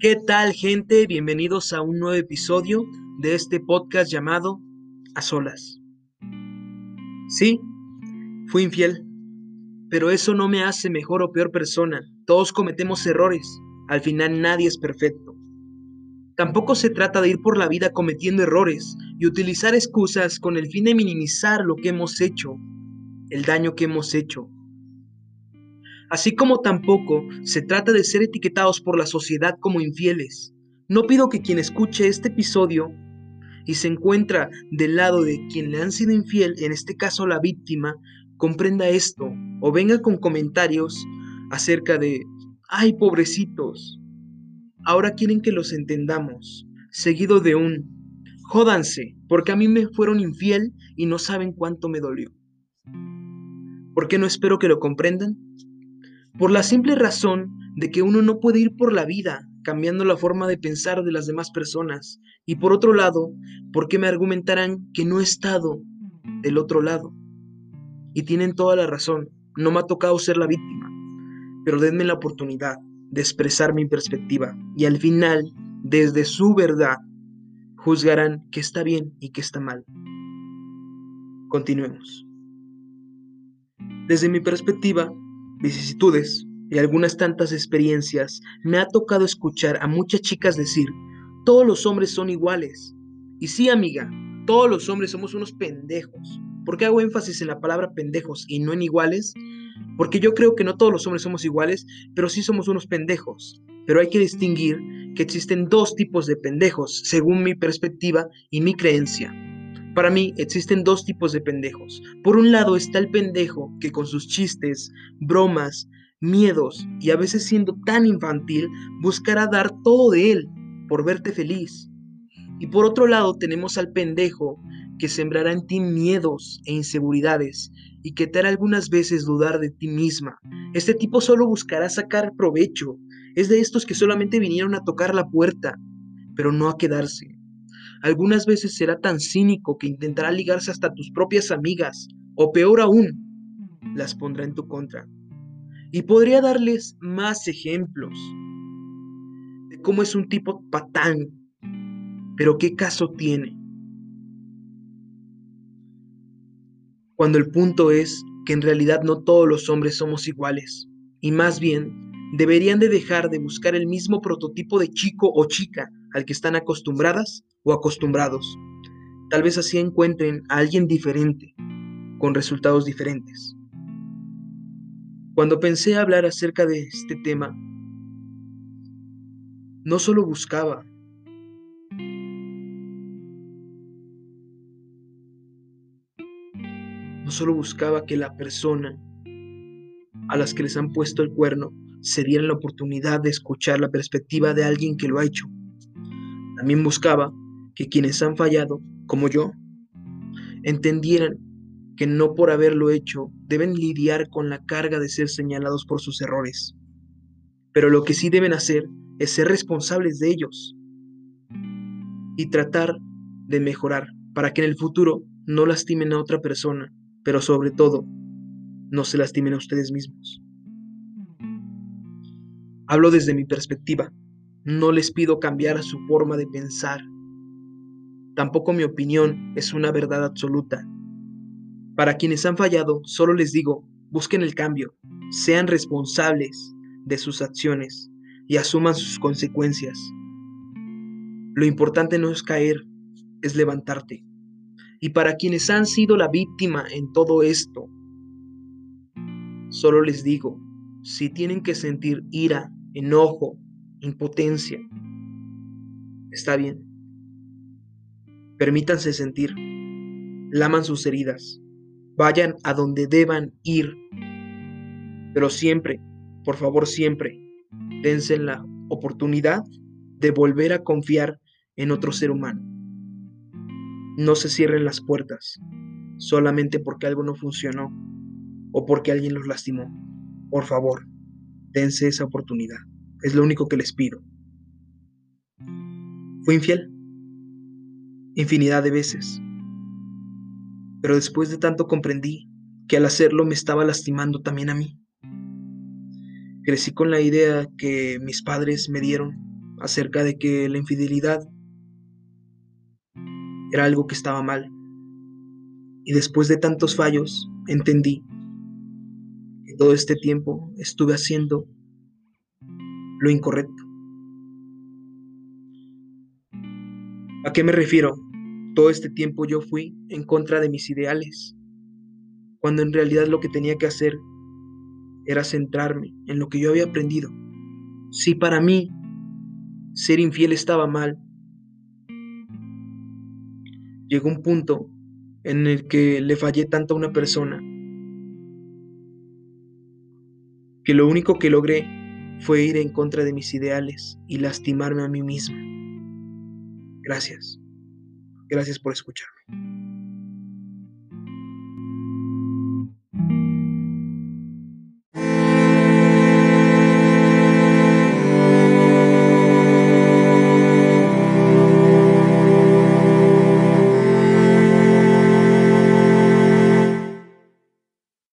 ¿Qué tal gente? Bienvenidos a un nuevo episodio de este podcast llamado A Solas. Sí, fui infiel, pero eso no me hace mejor o peor persona. Todos cometemos errores, al final nadie es perfecto. Tampoco se trata de ir por la vida cometiendo errores y utilizar excusas con el fin de minimizar lo que hemos hecho, el daño que hemos hecho así como tampoco se trata de ser etiquetados por la sociedad como infieles. No pido que quien escuche este episodio y se encuentra del lado de quien le han sido infiel, en este caso la víctima, comprenda esto o venga con comentarios acerca de, ay pobrecitos, ahora quieren que los entendamos, seguido de un, jódanse, porque a mí me fueron infiel y no saben cuánto me dolió. ¿Por qué no espero que lo comprendan? Por la simple razón de que uno no puede ir por la vida cambiando la forma de pensar de las demás personas. Y por otro lado, porque me argumentarán que no he estado del otro lado. Y tienen toda la razón, no me ha tocado ser la víctima, pero denme la oportunidad de expresar mi perspectiva y al final, desde su verdad, juzgarán que está bien y que está mal. Continuemos. Desde mi perspectiva, vicisitudes y algunas tantas experiencias, me ha tocado escuchar a muchas chicas decir, todos los hombres son iguales. Y sí, amiga, todos los hombres somos unos pendejos. ¿Por qué hago énfasis en la palabra pendejos y no en iguales? Porque yo creo que no todos los hombres somos iguales, pero sí somos unos pendejos. Pero hay que distinguir que existen dos tipos de pendejos, según mi perspectiva y mi creencia. Para mí existen dos tipos de pendejos. Por un lado está el pendejo que con sus chistes, bromas, miedos y a veces siendo tan infantil buscará dar todo de él por verte feliz. Y por otro lado tenemos al pendejo que sembrará en ti miedos e inseguridades y que te hará algunas veces dudar de ti misma. Este tipo solo buscará sacar provecho. Es de estos que solamente vinieron a tocar la puerta, pero no a quedarse. Algunas veces será tan cínico que intentará ligarse hasta tus propias amigas, o peor aún, las pondrá en tu contra. Y podría darles más ejemplos de cómo es un tipo patán, pero qué caso tiene. Cuando el punto es que en realidad no todos los hombres somos iguales, y más bien deberían de dejar de buscar el mismo prototipo de chico o chica al que están acostumbradas o acostumbrados. Tal vez así encuentren a alguien diferente, con resultados diferentes. Cuando pensé hablar acerca de este tema, no solo buscaba no solo buscaba que la persona a las que les han puesto el cuerno se dieran la oportunidad de escuchar la perspectiva de alguien que lo ha hecho. También buscaba que quienes han fallado, como yo, entendieran que no por haberlo hecho deben lidiar con la carga de ser señalados por sus errores. Pero lo que sí deben hacer es ser responsables de ellos y tratar de mejorar para que en el futuro no lastimen a otra persona, pero sobre todo no se lastimen a ustedes mismos. Hablo desde mi perspectiva. No les pido cambiar su forma de pensar. Tampoco mi opinión es una verdad absoluta. Para quienes han fallado, solo les digo, busquen el cambio, sean responsables de sus acciones y asuman sus consecuencias. Lo importante no es caer, es levantarte. Y para quienes han sido la víctima en todo esto, solo les digo, si tienen que sentir ira, enojo, impotencia. Está bien. Permítanse sentir. Laman sus heridas. Vayan a donde deban ir. Pero siempre, por favor siempre, dense la oportunidad de volver a confiar en otro ser humano. No se cierren las puertas solamente porque algo no funcionó o porque alguien los lastimó. Por favor dense esa oportunidad. Es lo único que les pido. Fui infiel. Infinidad de veces. Pero después de tanto comprendí que al hacerlo me estaba lastimando también a mí. Crecí con la idea que mis padres me dieron acerca de que la infidelidad era algo que estaba mal. Y después de tantos fallos, entendí que todo este tiempo estuve haciendo lo incorrecto. ¿A qué me refiero? Todo este tiempo yo fui en contra de mis ideales, cuando en realidad lo que tenía que hacer era centrarme en lo que yo había aprendido. Si para mí ser infiel estaba mal, llegó un punto en el que le fallé tanto a una persona que lo único que logré fue ir en contra de mis ideales y lastimarme a mí mismo. Gracias. Gracias por escucharme.